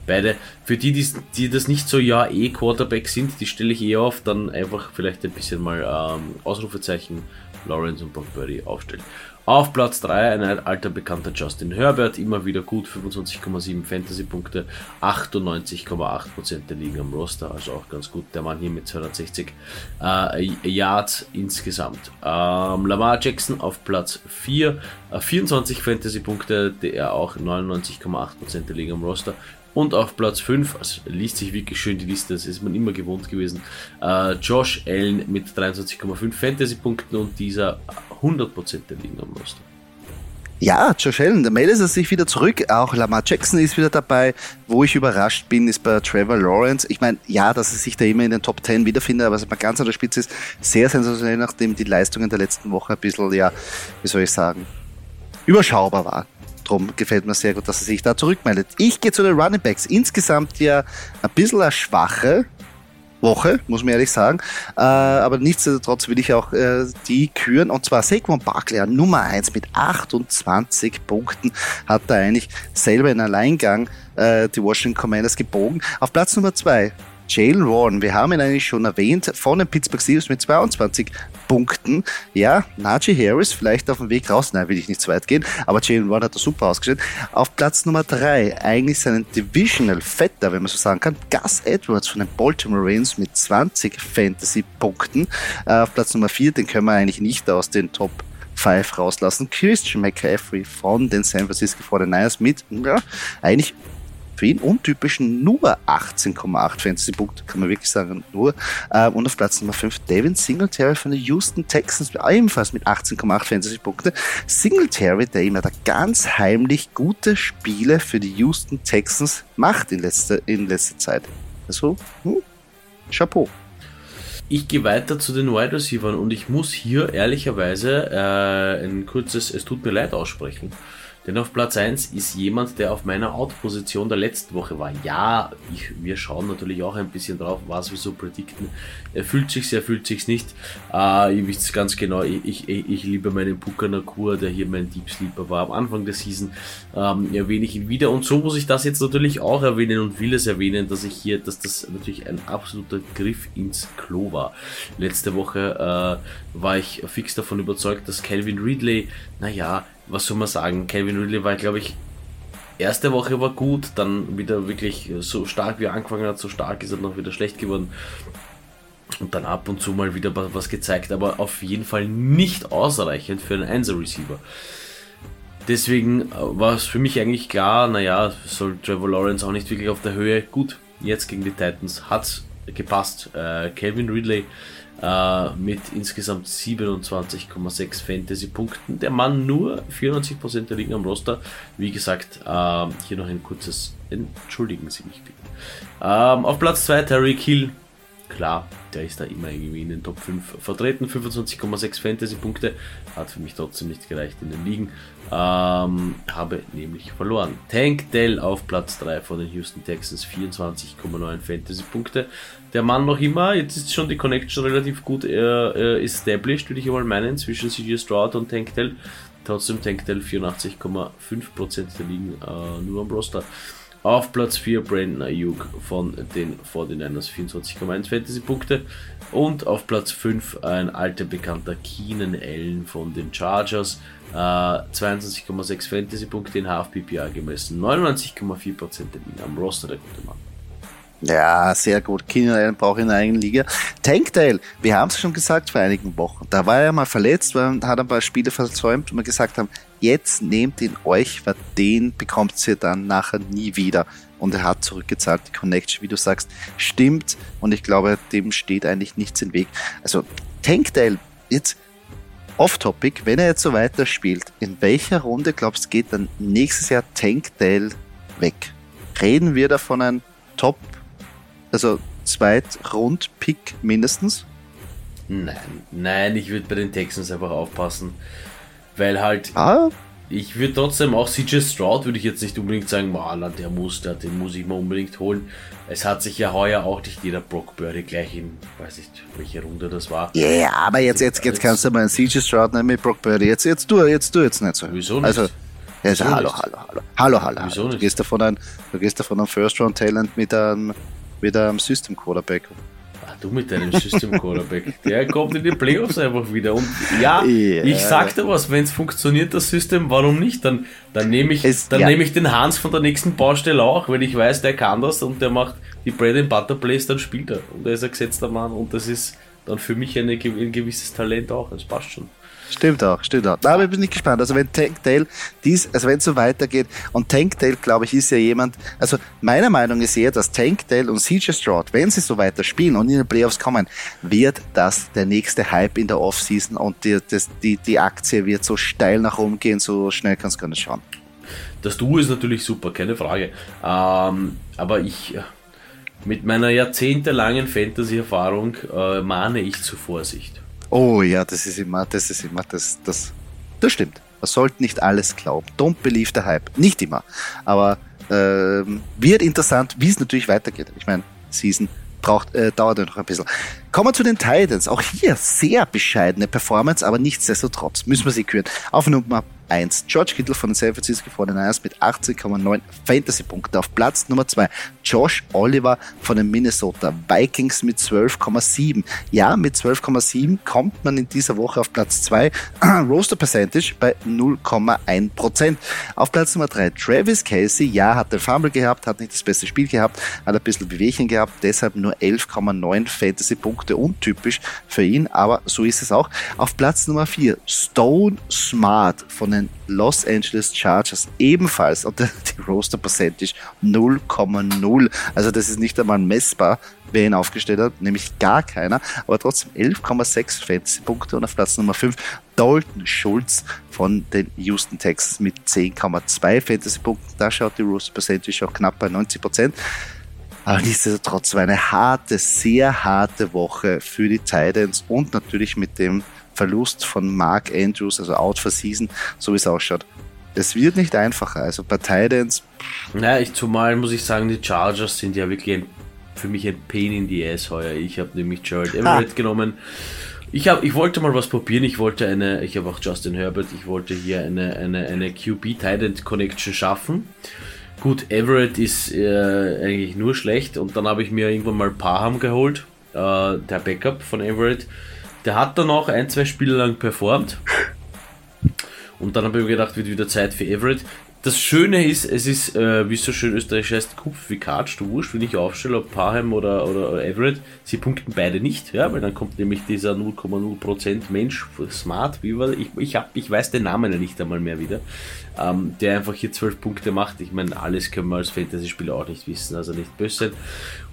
beide. Für die, die, die das nicht so, ja, eh Quarterback sind, die stelle ich eh auf, dann einfach vielleicht ein bisschen mal ähm, Ausrufezeichen Lawrence und Brock Birdie aufstellen. Auf Platz 3 ein alter bekannter Justin Herbert, immer wieder gut, 25,7 Fantasy-Punkte, 98,8% der liegen am Roster, also auch ganz gut. Der Mann hier mit 260 äh, Yards insgesamt. Ähm, Lamar Jackson auf Platz 4, äh, 24 Fantasy-Punkte, der auch 99,8% der liegen am Roster. Und auf Platz 5, also liest sich wirklich schön die Liste, das ist man immer gewohnt gewesen, äh, Josh Allen mit 23,5 Fantasy-Punkten und dieser 100% der liegen am Roster. Ja, Josh Allen, da meldet er sich wieder zurück. Auch Lamar Jackson ist wieder dabei. Wo ich überrascht bin, ist bei Trevor Lawrence. Ich meine, ja, dass er sich da immer in den Top 10 wiederfindet, aber was mal ganz an der Spitze ist, sehr sensationell, nachdem die Leistungen der letzten Woche ein bisschen, ja, wie soll ich sagen, überschaubar waren. Drum gefällt mir sehr gut, dass er sich da zurückmeldet. Ich gehe zu den Running Backs. Insgesamt ja ein bisschen eine schwache Woche, muss man ehrlich sagen. Äh, aber nichtsdestotrotz will ich auch äh, die küren. Und zwar Saquon Barkley, Nummer 1 mit 28 Punkten, hat da eigentlich selber in Alleingang äh, die Washington Commanders gebogen. Auf Platz Nummer 2 Jalen Warren, wir haben ihn eigentlich schon erwähnt, von den Pittsburgh Steelers mit 22 Punkten. Ja, Najee Harris vielleicht auf dem Weg raus, nein, will ich nicht zu weit gehen, aber Jalen Warren hat da super ausgestellt. Auf Platz Nummer 3, eigentlich seinen Divisional Vetter, wenn man so sagen kann, Gus Edwards von den Baltimore Ravens mit 20 Fantasy-Punkten. Äh, auf Platz Nummer 4, den können wir eigentlich nicht aus den Top 5 rauslassen. Christian McCaffrey von den San Francisco 49ers mit, ja, eigentlich für ihn untypischen nur 18,8 Fantasy-Punkte, kann man wirklich sagen, nur. Ähm, und auf Platz Nummer 5 Devin Singletary von den Houston Texans, ebenfalls mit 18,8 Fantasy-Punkte. Singletary, der immer da ganz heimlich gute Spiele für die Houston Texans macht in letzter, in letzter Zeit. Also, hm, Chapeau. Ich gehe weiter zu den Wide Receivers und ich muss hier ehrlicherweise äh, ein kurzes Es tut mir leid aussprechen. Denn auf Platz 1 ist jemand, der auf meiner Out-Position der letzten Woche war. Ja, ich, wir schauen natürlich auch ein bisschen drauf, was wir so predikten. Er fühlt sich's, er fühlt sich's nicht. Äh, ihr wisst ganz genau, ich, ich, ich liebe meinen Puka Nakur, der hier mein Deep Sleeper war am Anfang der Season. Ähm, erwähne ich ihn wieder. Und so muss ich das jetzt natürlich auch erwähnen und will es erwähnen, dass ich hier, dass das natürlich ein absoluter Griff ins Klo war. Letzte Woche äh, war ich fix davon überzeugt, dass Calvin Ridley, naja, was soll man sagen, Calvin Ridley war, glaube ich, erste Woche war gut, dann wieder wirklich so stark wie er angefangen hat, so stark ist er noch wieder schlecht geworden. Und dann ab und zu mal wieder was gezeigt, aber auf jeden Fall nicht ausreichend für einen Einser-Receiver. Deswegen äh, war es für mich eigentlich klar, naja, soll Trevor Lawrence auch nicht wirklich auf der Höhe. Gut, jetzt gegen die Titans hat gepasst. Äh, Calvin Ridley äh, mit insgesamt 27,6 Fantasy-Punkten. Der Mann nur 94% der Ligen am Roster. Wie gesagt, äh, hier noch ein kurzes Entschuldigen Sie mich bitte. Ähm, auf Platz 2 Terry Hill. Klar, der ist da immer irgendwie in den Top 5 vertreten. 25,6 Fantasy-Punkte. Hat für mich trotzdem nicht gereicht in den Ligen. Ähm, habe nämlich verloren. Tank Dell auf Platz 3 von den Houston Texans. 24,9 Fantasy-Punkte der Mann noch immer, jetzt ist schon die Connection relativ gut äh, äh established, würde ich mal meinen, zwischen CG Stroud und Tanktel. Trotzdem Tanktel 84,5% der liegen äh, nur am Roster. Auf Platz 4 Brandon Ayuk von den 49ers 24,1 Fantasy-Punkte. Und auf Platz 5 ein alter bekannter Keenan Allen von den Chargers. Äh, 22,6 Fantasy-Punkte in HFPPA gemessen. 99,4% der Wien am Roster der gute Mann. Ja, sehr gut. Keenan Allen braucht in der eigenen Liga. Tankdale, wir haben es schon gesagt vor einigen Wochen. Da war er mal verletzt, weil hat ein paar Spiele versäumt und wir gesagt haben, jetzt nehmt ihn euch, weil den bekommt ihr dann nachher nie wieder. Und er hat zurückgezahlt. Die Connection, wie du sagst, stimmt. Und ich glaube, dem steht eigentlich nichts im Weg. Also Tankdale, jetzt off-topic, wenn er jetzt so weiterspielt, in welcher Runde glaubst du, geht dann nächstes Jahr Tankdale weg? Reden wir da von Top, also Zweit-Rund-Pick mindestens? Nein, nein, ich würde bei den Texans einfach aufpassen. Weil halt, Ah, ich würde trotzdem auch CJ Stroud, würde ich jetzt nicht unbedingt sagen, na, der muss, der, den muss ich mal unbedingt holen. Es hat sich ja heuer auch nicht jeder Brock Birdie gleich in, weiß nicht, welche Runde das war. Ja, yeah, aber jetzt, jetzt, jetzt kannst du mal einen CJ Stroud nehmen mit Brock Purdy. Jetzt, jetzt du, jetzt du jetzt nicht so. Wieso nicht? Also, also Wieso hallo, nicht? hallo, hallo, hallo, hallo, Wieso hallo. Du nicht? gehst davon ein, du gehst davon ein First Round Talent mit einem, mit einem System Quarterback. Du mit deinem System Quarterback. Der kommt in die Playoffs einfach wieder. Und ja, Ja. ich sag dir was, wenn es funktioniert, das System, warum nicht? Dann, dann nehme ich, Es- dann ja. nehme ich den Hans von der nächsten Baustelle auch, wenn ich weiß, der kann das und der macht die Bread and Butter Plays, dann spielt er. Und er ist ein gesetzter Mann und das ist dann für mich eine, ein gewisses Talent auch. Das passt schon. Stimmt auch, stimmt auch. Aber ich bin nicht gespannt. Also wenn Tankdale dies, also wenn es so weitergeht, und Tankdale, glaube ich, ist ja jemand, also meiner Meinung ist eher, dass Tankdale und CJ Stroud, wenn sie so weiter spielen und in die Playoffs kommen, wird das der nächste Hype in der Offseason und die, das, die, die Aktie wird so steil nach oben gehen, so schnell kannst du gar nicht schauen. Das Duo ist natürlich super, keine Frage. Ähm, aber ich, äh, mit meiner jahrzehntelangen Fantasy-Erfahrung, äh, mahne ich zu Vorsicht. Oh ja, das ist immer, das ist immer, das, das, das stimmt. Man sollte nicht alles glauben. Don't believe the hype. Nicht immer. Aber ähm, wird interessant, wie es natürlich weitergeht. Ich meine, Season braucht, äh, dauert ja noch ein bisschen. Kommen wir zu den Titans. Auch hier sehr bescheidene Performance, aber nichtsdestotrotz müssen wir sie küren. Auf Nummer 1. George Kittle von den San Francisco 49ers mit 18,9 Fantasy-Punkten. Auf Platz Nummer 2. Josh Oliver von den Minnesota Vikings mit 12,7. Ja, mit 12,7 kommt man in dieser Woche auf Platz 2. <clears throat> Roster Percentage bei 0,1%. Auf Platz Nummer 3. Travis Casey. Ja, hat den Fumble gehabt, hat nicht das beste Spiel gehabt, hat ein bisschen Bewegchen gehabt, deshalb nur 11,9 Fantasy-Punkte. Untypisch für ihn, aber so ist es auch. Auf Platz Nummer 4. Stone Smart von den Los Angeles Chargers ebenfalls und <laughs> die Roster Percentage 0,0. Also das ist nicht einmal messbar, wer ihn aufgestellt hat, nämlich gar keiner, aber trotzdem 11,6 Fantasy-Punkte und auf Platz Nummer 5 Dalton Schulz von den Houston Texans mit 10,2 Fantasy-Punkten. Da schaut die Roster Percentage auch knapp bei 90 Prozent. Aber nichtsdestotrotz war eine harte, sehr harte Woche für die Titans und natürlich mit dem Verlust von Mark Andrews, also out for season, so wie es ausschaut. Es wird nicht einfacher. Also bei Titans, Naja, ich, zumal muss ich sagen, die Chargers sind ja wirklich ein, für mich ein Pain in the ass heuer. Ich habe nämlich Jared Everett genommen. Ich, hab, ich wollte mal was probieren. Ich wollte eine, ich habe auch Justin Herbert, ich wollte hier eine, eine, eine QB-Titan-Connection schaffen. Gut, Everett ist äh, eigentlich nur schlecht und dann habe ich mir irgendwann mal Parham geholt, äh, der Backup von Everett. Der hat dann auch ein, zwei Spiele lang performt. Und dann habe ich mir gedacht, wird wieder Zeit für Everett. Das Schöne ist, es ist, äh, wie es so schön österreichisch heißt, Kupf wie Katsch, du wurscht, wenn ich aufstelle, ob Parham oder, oder, Everett, sie punkten beide nicht, ja, weil dann kommt nämlich dieser 0,0% Mensch, smart, wie war ich, ich, hab, ich weiß den Namen ja nicht einmal mehr wieder, ähm, der einfach hier 12 Punkte macht. Ich meine, alles können wir als Fantasy-Spieler auch nicht wissen, also nicht böse sein.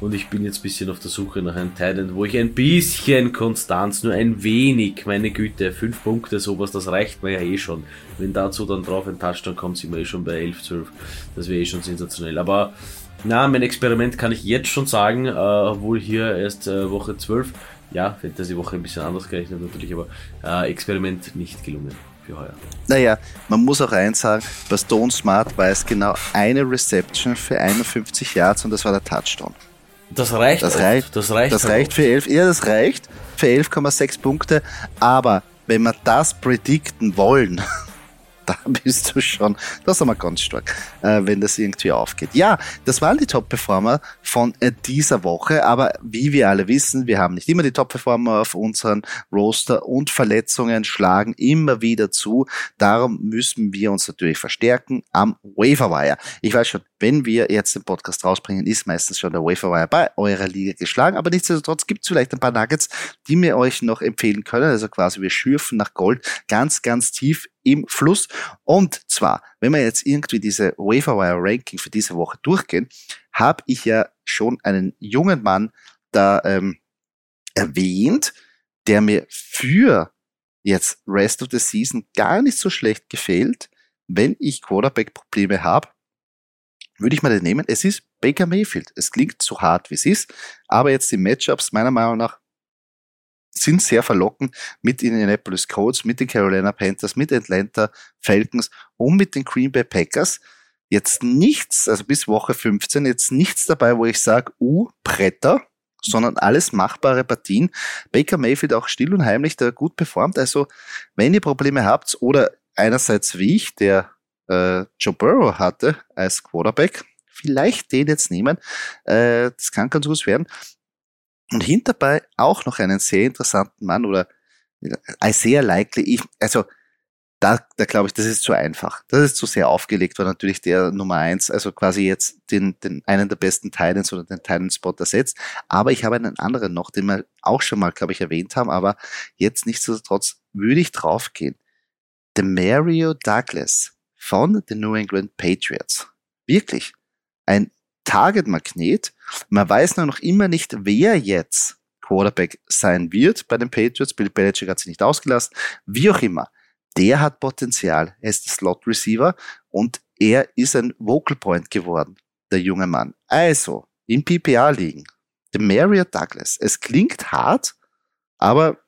Und ich bin jetzt ein bisschen auf der Suche nach einem Titan, wo ich ein bisschen Konstanz, nur ein wenig, meine Güte, 5 Punkte, sowas, das reicht mir ja eh schon. Wenn dazu dann drauf ein Touchdown kommt, sind wir eh schon bei 11, 12. Das wäre eh schon sensationell. Aber na, mein Experiment kann ich jetzt schon sagen, äh, obwohl hier erst äh, Woche 12, ja, Fantasy-Woche ein bisschen anders gerechnet natürlich, aber äh, Experiment nicht gelungen für heuer. naja, man muss auch eins sagen, bei Stone Smart war es genau eine Reception für 51 Yards und das war der Touchdown. Das reicht. Das reicht, Das reicht. das halt reicht für 11, ja, das reicht für 11,6 Punkte, aber wenn wir das predikten wollen, da <laughs> bist du schon, das ist aber ganz stark, äh, wenn das irgendwie aufgeht. Ja, das waren die Top-Performer von äh, dieser Woche, aber wie wir alle wissen, wir haben nicht immer die Top-Performer auf unseren Roster und Verletzungen schlagen immer wieder zu. Darum müssen wir uns natürlich verstärken am Waferwire. Ich weiß schon, wenn wir jetzt den Podcast rausbringen, ist meistens schon der Waferwire bei eurer Liga geschlagen, aber nichtsdestotrotz gibt es vielleicht ein paar Nuggets, die wir euch noch empfehlen können. Also quasi wir schürfen nach Gold ganz, ganz tief im Fluss. Und zwar, wenn wir jetzt irgendwie diese Waferwire Ranking für diese Woche durchgehen, habe ich ja schon einen jungen Mann da ähm, erwähnt, der mir für jetzt Rest of the Season gar nicht so schlecht gefällt, wenn ich Quarterback-Probleme habe, würde ich mal den nehmen. Es ist Baker Mayfield. Es klingt zu hart, wie es ist, aber jetzt die Matchups meiner Meinung nach sind sehr verlockend mit den Indianapolis Colts, mit den Carolina Panthers, mit Atlanta Falcons und mit den Green Bay Packers. Jetzt nichts, also bis Woche 15, jetzt nichts dabei, wo ich sage, uh, Bretter, sondern alles machbare Partien. Baker Mayfield auch still und heimlich, der gut performt. Also, wenn ihr Probleme habt oder einerseits wie ich, der äh, Joe Burrow hatte als Quarterback, vielleicht den jetzt nehmen. Äh, das kann ganz gut werden. Und hinterbei auch noch einen sehr interessanten Mann oder sehr likely. Ich, also da, da glaube ich, das ist zu einfach. Das ist zu sehr aufgelegt, weil natürlich der Nummer eins, also quasi jetzt den, den einen der besten Titans oder den Titan-Spot ersetzt. Aber ich habe einen anderen noch, den wir auch schon mal, glaube ich, erwähnt haben, aber jetzt nichtsdestotrotz würde ich draufgehen. The Mario Douglas von den New England Patriots. Wirklich. Ein Target-Magnet. Man weiß nur noch immer nicht, wer jetzt Quarterback sein wird bei den Patriots. Bill Belichick hat sich nicht ausgelassen. Wie auch immer. Der hat Potenzial. Er ist Slot Receiver und er ist ein Vocal Point geworden, der junge Mann. Also, im PPA liegen. Mario Douglas. Es klingt hart, aber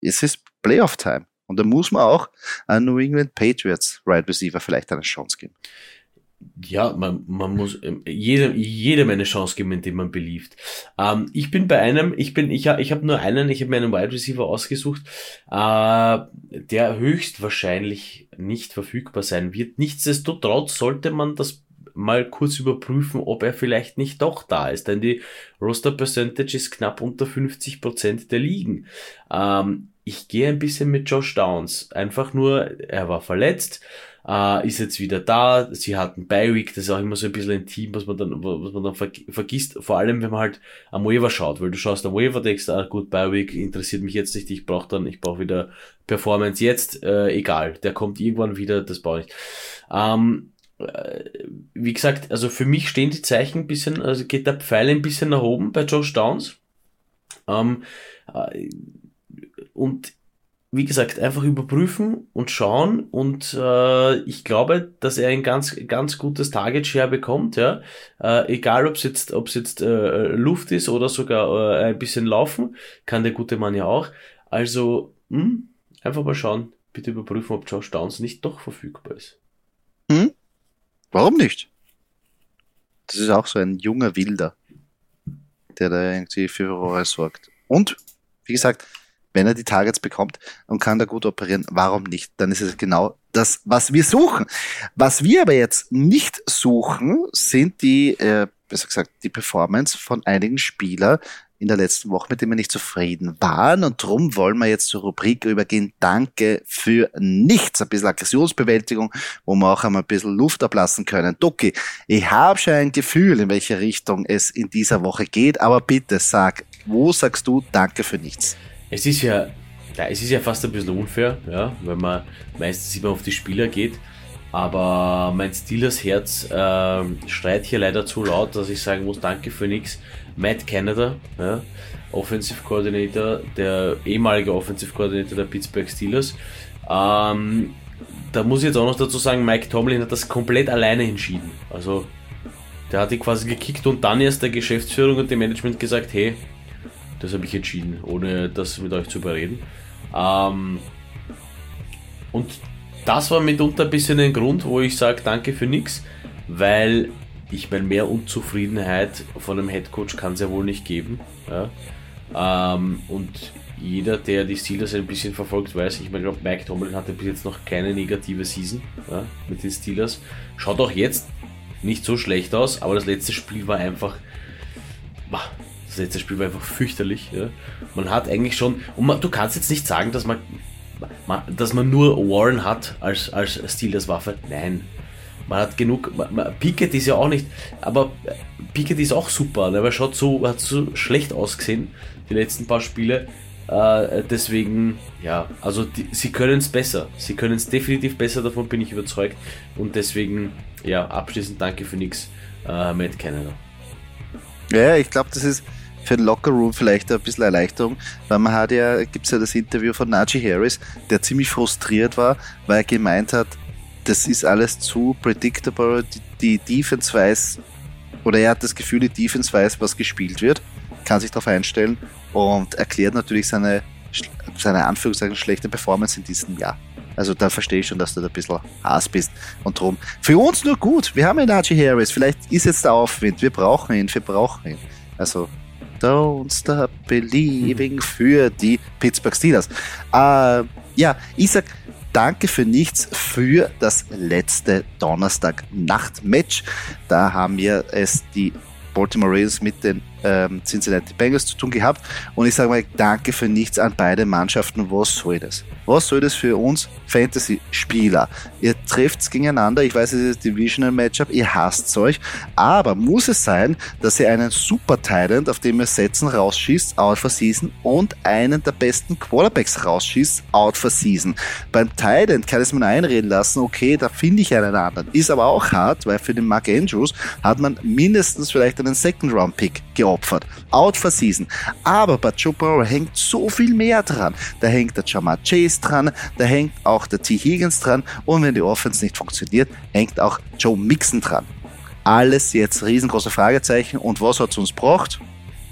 es ist Playoff Time. Und da muss man auch an New England Patriots Right Receiver vielleicht eine Chance geben. Ja, man, man muss ähm, jedem, jedem eine Chance geben, in dem man beliebt. Ähm, ich bin bei einem, ich bin, ich, ich habe nur einen, ich habe mir einen Wide Receiver ausgesucht, äh, der höchstwahrscheinlich nicht verfügbar sein wird. Nichtsdestotrotz sollte man das mal kurz überprüfen, ob er vielleicht nicht doch da ist, denn die Roster Percentage ist knapp unter 50 Prozent der Ligen. Ähm, ich gehe ein bisschen mit Josh Downs. Einfach nur, er war verletzt, äh, ist jetzt wieder da. Sie hatten Bi-Week, das ist auch immer so ein bisschen ein Team, was man dann, was man dann vergisst. Vor allem, wenn man halt am Waiver schaut, weil du schaust am Waiver, denkst, ah gut, Bi-Week interessiert mich jetzt nicht, ich brauche dann, ich brauche wieder Performance jetzt, äh, egal, der kommt irgendwann wieder, das brauche ich. Ähm, äh, wie gesagt, also für mich stehen die Zeichen ein bisschen, also geht der Pfeil ein bisschen nach oben bei Josh Downs. Ähm, äh, und wie gesagt, einfach überprüfen und schauen und äh, ich glaube, dass er ein ganz ganz gutes Target Share bekommt, ja. Äh, egal ob es jetzt ob es jetzt äh, Luft ist oder sogar äh, ein bisschen laufen, kann der gute Mann ja auch. Also mh, hm, einfach mal schauen, bitte überprüfen, ob Josh Downs nicht doch verfügbar ist. Hm? Warum nicht? Das ist auch so ein junger Wilder, der da irgendwie für Furore sorgt. Und wie gesagt, wenn er die Targets bekommt und kann da gut operieren, warum nicht? Dann ist es genau das, was wir suchen. Was wir aber jetzt nicht suchen, sind die, äh, besser gesagt, die Performance von einigen Spielern in der letzten Woche, mit denen wir nicht zufrieden waren. Und darum wollen wir jetzt zur Rubrik übergehen. Danke für nichts. Ein bisschen Aggressionsbewältigung, wo wir auch einmal ein bisschen Luft ablassen können. Doki, ich habe schon ein Gefühl, in welche Richtung es in dieser Woche geht, aber bitte sag, wo sagst du Danke für nichts? Es ist ja, ja, es ist ja fast ein bisschen unfair, ja, weil man meistens immer auf die Spieler geht. Aber mein Steelers Herz äh, schreit hier leider zu laut, dass ich sagen muss, danke für nichts. Matt Canada, ja, Offensive Coordinator, der ehemalige Offensive Coordinator der Pittsburgh Steelers. Ähm, da muss ich jetzt auch noch dazu sagen, Mike Tomlin hat das komplett alleine entschieden. Also, der hat die quasi gekickt und dann erst der Geschäftsführung und dem Management gesagt, hey, das habe ich entschieden, ohne das mit euch zu überreden. Ähm, und das war mitunter ein bisschen ein Grund, wo ich sage, danke für nichts, weil ich meine, mehr Unzufriedenheit von einem Headcoach kann es ja wohl nicht geben. Ja? Ähm, und jeder, der die Steelers ein bisschen verfolgt, weiß, ich meine, Mike Tomlin hatte bis jetzt noch keine negative Season ja, mit den Steelers. Schaut auch jetzt nicht so schlecht aus, aber das letzte Spiel war einfach. Das letzte Spiel war einfach fürchterlich. Ja. Man hat eigentlich schon. Und man, du kannst jetzt nicht sagen, dass man, dass man nur Warren hat als, als Steelers-Waffe. Nein. Man hat genug. Man, Pickett ist ja auch nicht. Aber Pickett ist auch super. Ne? Aber schaut so, hat so schlecht ausgesehen, die letzten paar Spiele. Äh, deswegen, ja, also die, sie können es besser. Sie können es definitiv besser, davon bin ich überzeugt. Und deswegen, ja, abschließend danke für nichts, äh, Matt Canada. Ja, ich glaube, das ist für den Lockerroom vielleicht ein bisschen Erleichterung, weil man hat ja, gibt es ja das Interview von Najee Harris, der ziemlich frustriert war, weil er gemeint hat, das ist alles zu predictable, die, die Defense weiß, oder er hat das Gefühl, die Defense weiß, was gespielt wird, kann sich darauf einstellen und erklärt natürlich seine, seine Anführungszeichen schlechte Performance in diesem Jahr. Also da verstehe ich schon, dass du da ein bisschen Haas bist. Und drum, für uns nur gut. Wir haben einen Najee Harris. Vielleicht ist jetzt der Aufwind. Wir brauchen ihn. Wir brauchen ihn. Also Don't Stop Believing für die Pittsburgh Steelers. Äh, ja, ich sag danke für nichts für das letzte Donnerstag-Nacht-Match. Da haben wir es die Baltimore Ravens mit den ähm, Cincinnati Bengals zu tun gehabt. Und ich sage mal, danke für nichts an beide Mannschaften. Was soll das? Was soll das für uns Fantasy-Spieler? Ihr trefft es gegeneinander. Ich weiß, es ist Divisional-Matchup. Ihr hasst euch. Aber muss es sein, dass ihr einen super Talent, auf dem ihr setzen, rausschießt, out for season und einen der besten Quarterbacks rausschießt, out for season? Beim Talent kann es man einreden lassen, okay, da finde ich einen anderen. Ist aber auch hart, weil für den Mark Andrews hat man mindestens vielleicht einen Second-Round-Pick geopfert. Out for season. Aber bei Joe Burrow hängt so viel mehr dran. Da hängt der Jamar Chase dran, da hängt auch der T. Higgins dran und wenn die Offense nicht funktioniert, hängt auch Joe Mixon dran. Alles jetzt riesengroße Fragezeichen und was hat es uns braucht?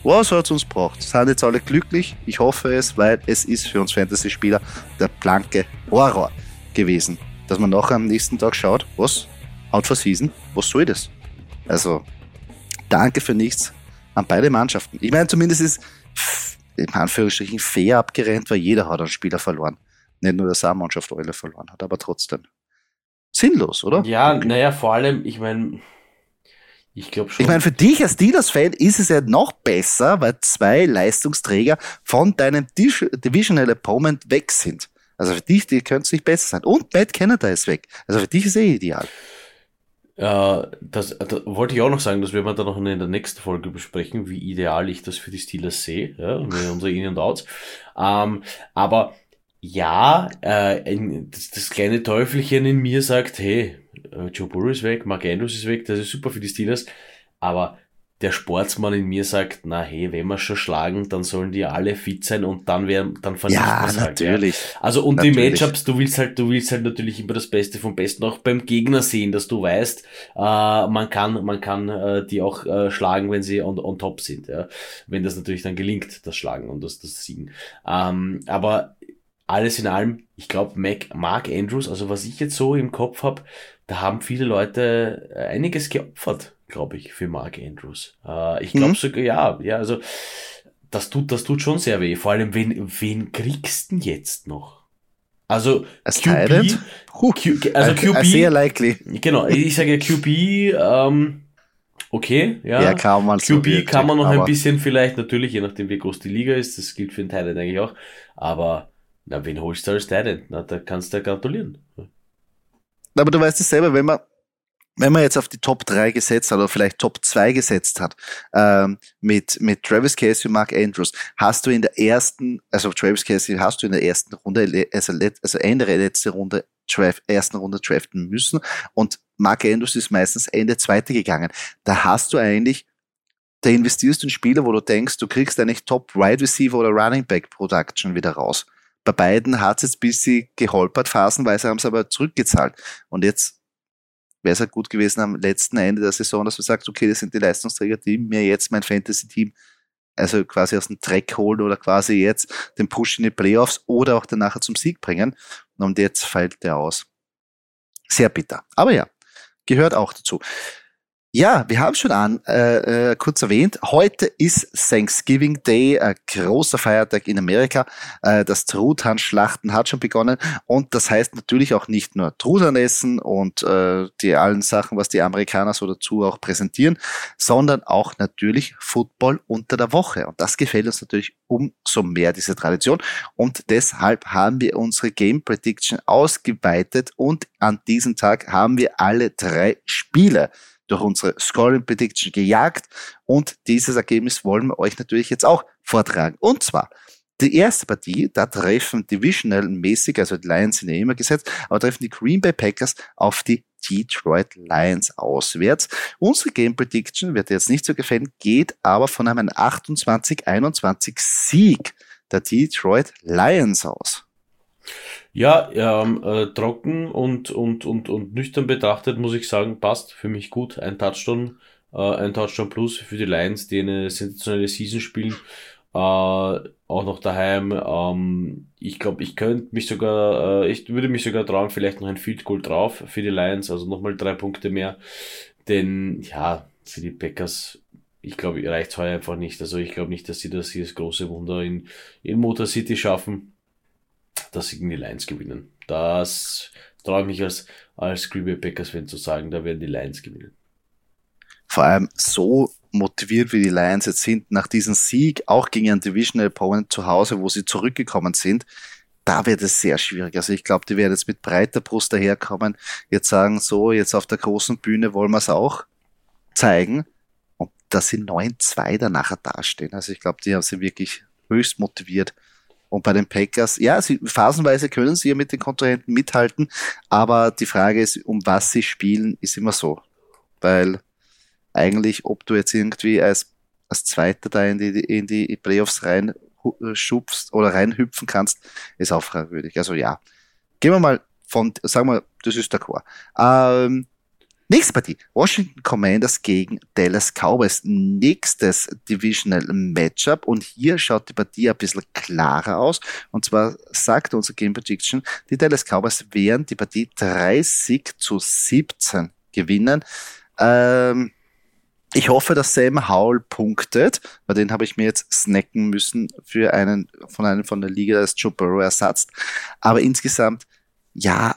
Was hat es uns braucht? Sind jetzt alle glücklich? Ich hoffe es, weil es ist für uns Fantasy-Spieler der blanke Horror gewesen. Dass man nachher am nächsten Tag schaut, was? Out for Season? Was soll das? Also, danke für nichts an beide Mannschaften. Ich meine, zumindest ist in Anführungsstrichen fair abgerennt, weil jeder hat einen Spieler verloren. Nicht nur, dass eine Mannschaft alle verloren hat, aber trotzdem. Sinnlos, oder? Ja, naja, vor allem, ich meine, ich glaube schon. Ich meine, für dich als Steelers-Fan ist es ja noch besser, weil zwei Leistungsträger von deinem Divisional Opponent weg sind. Also für dich, die könnte es nicht besser sein. Und Matt Canada ist weg. Also für dich ist eh ideal. Äh, das, das wollte ich auch noch sagen, das werden wir dann noch in der nächsten Folge besprechen, wie ideal ich das für die Steelers sehe, ja, unsere In- und Outs. Ähm, aber ja, äh, das, das, kleine Teufelchen in mir sagt, hey, äh, Joe Burrow ist weg, Mark Andrews ist weg, das ist super für die Steelers, aber der Sportsmann in mir sagt, na hey, wenn wir schon schlagen, dann sollen die alle fit sein und dann werden, dann vernichten ja, wir natürlich. Halt, ja. Also und natürlich. die Matchups, du willst halt, du willst halt natürlich immer das Beste vom Besten auch beim Gegner sehen, dass du weißt, äh, man kann, man kann äh, die auch äh, schlagen, wenn sie on, on top sind, ja. Wenn das natürlich dann gelingt, das Schlagen und das, das Siegen. Ähm, aber alles in allem, ich glaube, Mark Andrews, also was ich jetzt so im Kopf habe, da haben viele Leute äh, einiges geopfert glaube ich, für Mark Andrews. Äh, ich glaube mhm. sogar, ja, ja, also das tut, das tut schon sehr weh. Vor allem, wen, wen kriegst du denn jetzt noch? Also As QB, Q, also QB, sehr likely. Genau, ich sage QB, ähm, okay, ja. ja kann man QB so kann man noch ein bisschen vielleicht, natürlich, je nachdem wie groß die Liga ist, das gilt für den Thailand eigentlich auch, aber na, wen holst du als Thailand? Na, da kannst du gratulieren. Aber du weißt es selber, wenn man wenn man jetzt auf die Top 3 gesetzt hat oder vielleicht Top 2 gesetzt hat, ähm, mit, mit Travis Casey und Mark Andrews, hast du in der ersten, also Travis Casey hast du in der ersten Runde, also, also Ende der letzten Runde, draft, ersten Runde draften müssen und Mark Andrews ist meistens Ende zweite gegangen. Da hast du eigentlich, da investierst du in Spieler, wo du denkst, du kriegst eigentlich Top Wide Receiver oder Running Back Production wieder raus. Bei beiden hat es jetzt ein bisschen geholpert, phasenweise haben sie aber zurückgezahlt. Und jetzt wäre es halt gut gewesen am letzten Ende der Saison, dass du sagst, okay, das sind die Leistungsträger, die mir jetzt mein Fantasy-Team also quasi aus dem Dreck holen oder quasi jetzt den Push in die Playoffs oder auch dann nachher zum Sieg bringen. Und jetzt fällt der aus. Sehr bitter. Aber ja, gehört auch dazu. Ja, wir haben schon an, äh, äh, kurz erwähnt, heute ist Thanksgiving Day, ein großer Feiertag in Amerika. Äh, das Truthahnschlachten hat schon begonnen und das heißt natürlich auch nicht nur Truthahn essen und äh, die allen Sachen, was die Amerikaner so dazu auch präsentieren, sondern auch natürlich Football unter der Woche. Und das gefällt uns natürlich umso mehr, diese Tradition. Und deshalb haben wir unsere Game Prediction ausgeweitet und an diesem Tag haben wir alle drei Spiele durch unsere Scoring Prediction gejagt und dieses Ergebnis wollen wir euch natürlich jetzt auch vortragen. Und zwar die erste Partie, da treffen divisional mäßig, also die Lions sind ja immer gesetzt, aber treffen die Green Bay Packers auf die Detroit Lions auswärts. Unsere Game Prediction wird jetzt nicht so gefallen, geht aber von einem 28-21 Sieg der Detroit Lions aus. Ja, ähm, äh, trocken und, und, und, und nüchtern betrachtet muss ich sagen, passt für mich gut. Ein Touchdown, äh, ein Touchdown plus für die Lions, die eine sensationelle Season spielen. Äh, auch noch daheim. Ähm, ich glaube, ich könnte mich sogar, äh, ich würde mich sogar trauen, vielleicht noch ein Field Goal drauf für die Lions, also nochmal drei Punkte mehr. Denn ja, für die Packers ich glaube, reicht heuer einfach nicht. Also ich glaube nicht, dass sie das hier das große Wunder in, in Motor City schaffen dass sie gegen die Lions gewinnen. Das traue ich mich als, als Green Bay Packers-Fan zu sagen, da werden die Lions gewinnen. Vor allem so motiviert wie die Lions jetzt sind, nach diesem Sieg, auch gegen einen Divisional Opponent zu Hause, wo sie zurückgekommen sind, da wird es sehr schwierig. Also ich glaube, die werden jetzt mit breiter Brust daherkommen, jetzt sagen, so, jetzt auf der großen Bühne wollen wir es auch zeigen. Und dass sie 9-2 danach dastehen. Also ich glaube, die haben sie wirklich höchst motiviert. Und bei den Packers, ja, sie, phasenweise können sie ja mit den Kontrahenten mithalten, aber die Frage ist, um was sie spielen, ist immer so. Weil eigentlich, ob du jetzt irgendwie als, als Zweiter da in die, in die Playoffs rein schubst oder reinhüpfen kannst, ist auch fragwürdig. Also ja. Gehen wir mal von, sagen wir, das ist der Chor. Ähm, Nächste Partie. Washington Commanders gegen Dallas Cowboys. Nächstes Divisional Matchup. Und hier schaut die Partie ein bisschen klarer aus. Und zwar sagt unser Game Prediction, die Dallas Cowboys werden die Partie 30 zu 17 gewinnen. Ähm, ich hoffe, dass Sam Howell punktet, weil den habe ich mir jetzt snacken müssen für einen von einem von der Liga als Joe Burrow ersetzt. Aber insgesamt, ja,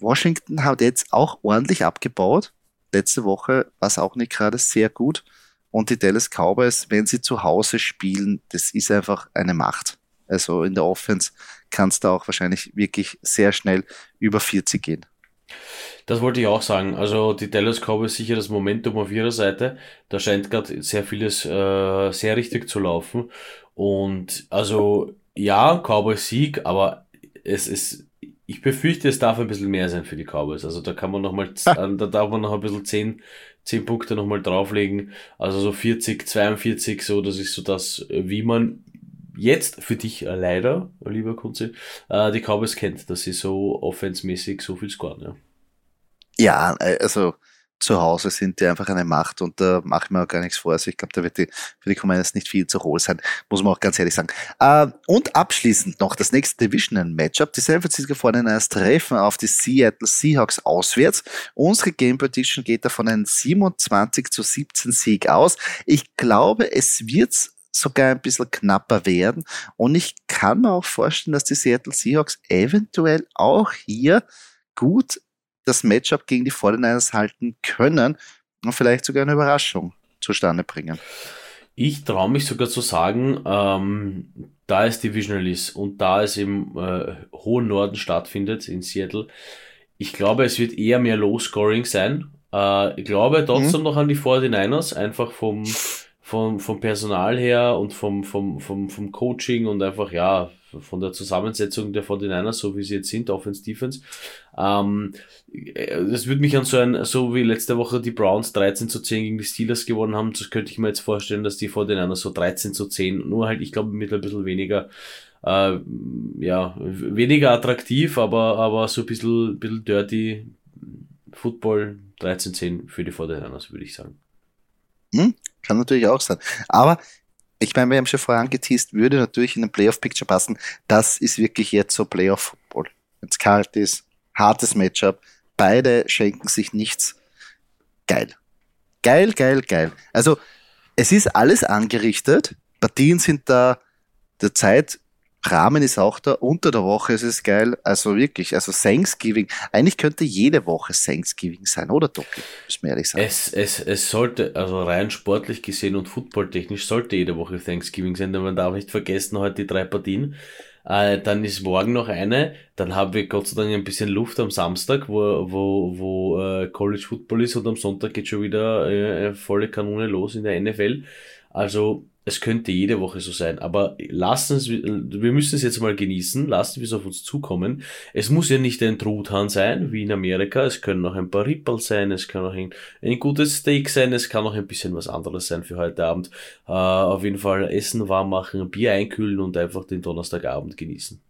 Washington hat jetzt auch ordentlich abgebaut. Letzte Woche war es auch nicht gerade sehr gut. Und die Dallas Cowboys, wenn sie zu Hause spielen, das ist einfach eine Macht. Also in der Offense kann es da auch wahrscheinlich wirklich sehr schnell über 40 gehen. Das wollte ich auch sagen. Also die Dallas Cowboys sicher das Momentum auf ihrer Seite. Da scheint gerade sehr vieles äh, sehr richtig zu laufen. Und also ja, Cowboys Sieg, aber es ist ich befürchte, es darf ein bisschen mehr sein für die Cowboys. Also da kann man noch mal, da darf man noch ein bisschen 10, 10 Punkte noch mal drauflegen. Also so 40, 42, so, das ist so das, wie man jetzt für dich äh, leider, lieber Kunze, äh, die Cowboys kennt, dass sie so offensmäßig so viel scoren, ja. Ja, äh, also zu Hause sind die einfach eine Macht und da mache ich mir auch gar nichts vor. Also ich glaube, da wird die, für die Commanders nicht viel zu holen sein, muss man auch ganz ehrlich sagen. Äh, und abschließend noch das nächste Divisional-Matchup. Die San Francisco 49ers treffen auf die Seattle Seahawks auswärts. Unsere Game Prediction geht davon einen 27 zu 17 Sieg aus. Ich glaube, es wird sogar ein bisschen knapper werden und ich kann mir auch vorstellen, dass die Seattle Seahawks eventuell auch hier gut das Matchup gegen die 49ers halten können und vielleicht sogar eine Überraschung zustande bringen. Ich traue mich sogar zu sagen, ähm, da es Divisional ist und da es im äh, hohen Norden stattfindet, in Seattle, ich glaube, es wird eher mehr Low-Scoring sein. Äh, ich glaube trotzdem mhm. noch an die 49ers, einfach vom, vom, vom Personal her und vom, vom, vom, vom Coaching und einfach, ja, von der Zusammensetzung der 49ers, so wie sie jetzt sind, Offense, Defense. Ähm, das würde mich an so ein, so wie letzte Woche die Browns 13 zu 10 gegen die Steelers gewonnen haben, das könnte ich mir jetzt vorstellen, dass die 49ers so 13 zu 10, nur halt, ich glaube, mit ein bisschen weniger, äh, ja, weniger attraktiv, aber, aber so ein bisschen, bisschen dirty Football 13-10 für die 49ers, würde ich sagen. Hm, kann natürlich auch sein. Aber ich meine, wir haben schon vorher angeteased, würde natürlich in ein Playoff-Picture passen. Das ist wirklich jetzt so Playoff-Football. Wenn es kalt ist, hartes Matchup, beide schenken sich nichts. geil. Geil, geil, geil. Also, es ist alles angerichtet. Partien sind da, der Zeitrahmen ist auch da. Unter der Woche ist es geil. Also wirklich, also Thanksgiving. Eigentlich könnte jede Woche Thanksgiving sein, oder Doki? Muss man ehrlich sagen. Es, es, es sollte, also rein sportlich gesehen und footballtechnisch sollte jede Woche Thanksgiving sein, denn man darf nicht vergessen, heute die drei Partien. Äh, dann ist morgen noch eine. Dann haben wir Gott sei Dank ein bisschen Luft am Samstag, wo, wo, wo äh, College Football ist und am Sonntag geht schon wieder äh, volle Kanone los in der NFL. Also es könnte jede Woche so sein, aber lassen es, wir müssen es jetzt mal genießen, lassen wir es auf uns zukommen. Es muss ja nicht ein Truthahn sein, wie in Amerika, es können noch ein paar Rippel sein, es kann noch ein, ein gutes Steak sein, es kann noch ein bisschen was anderes sein für heute Abend. Uh, auf jeden Fall Essen warm machen, Bier einkühlen und einfach den Donnerstagabend genießen.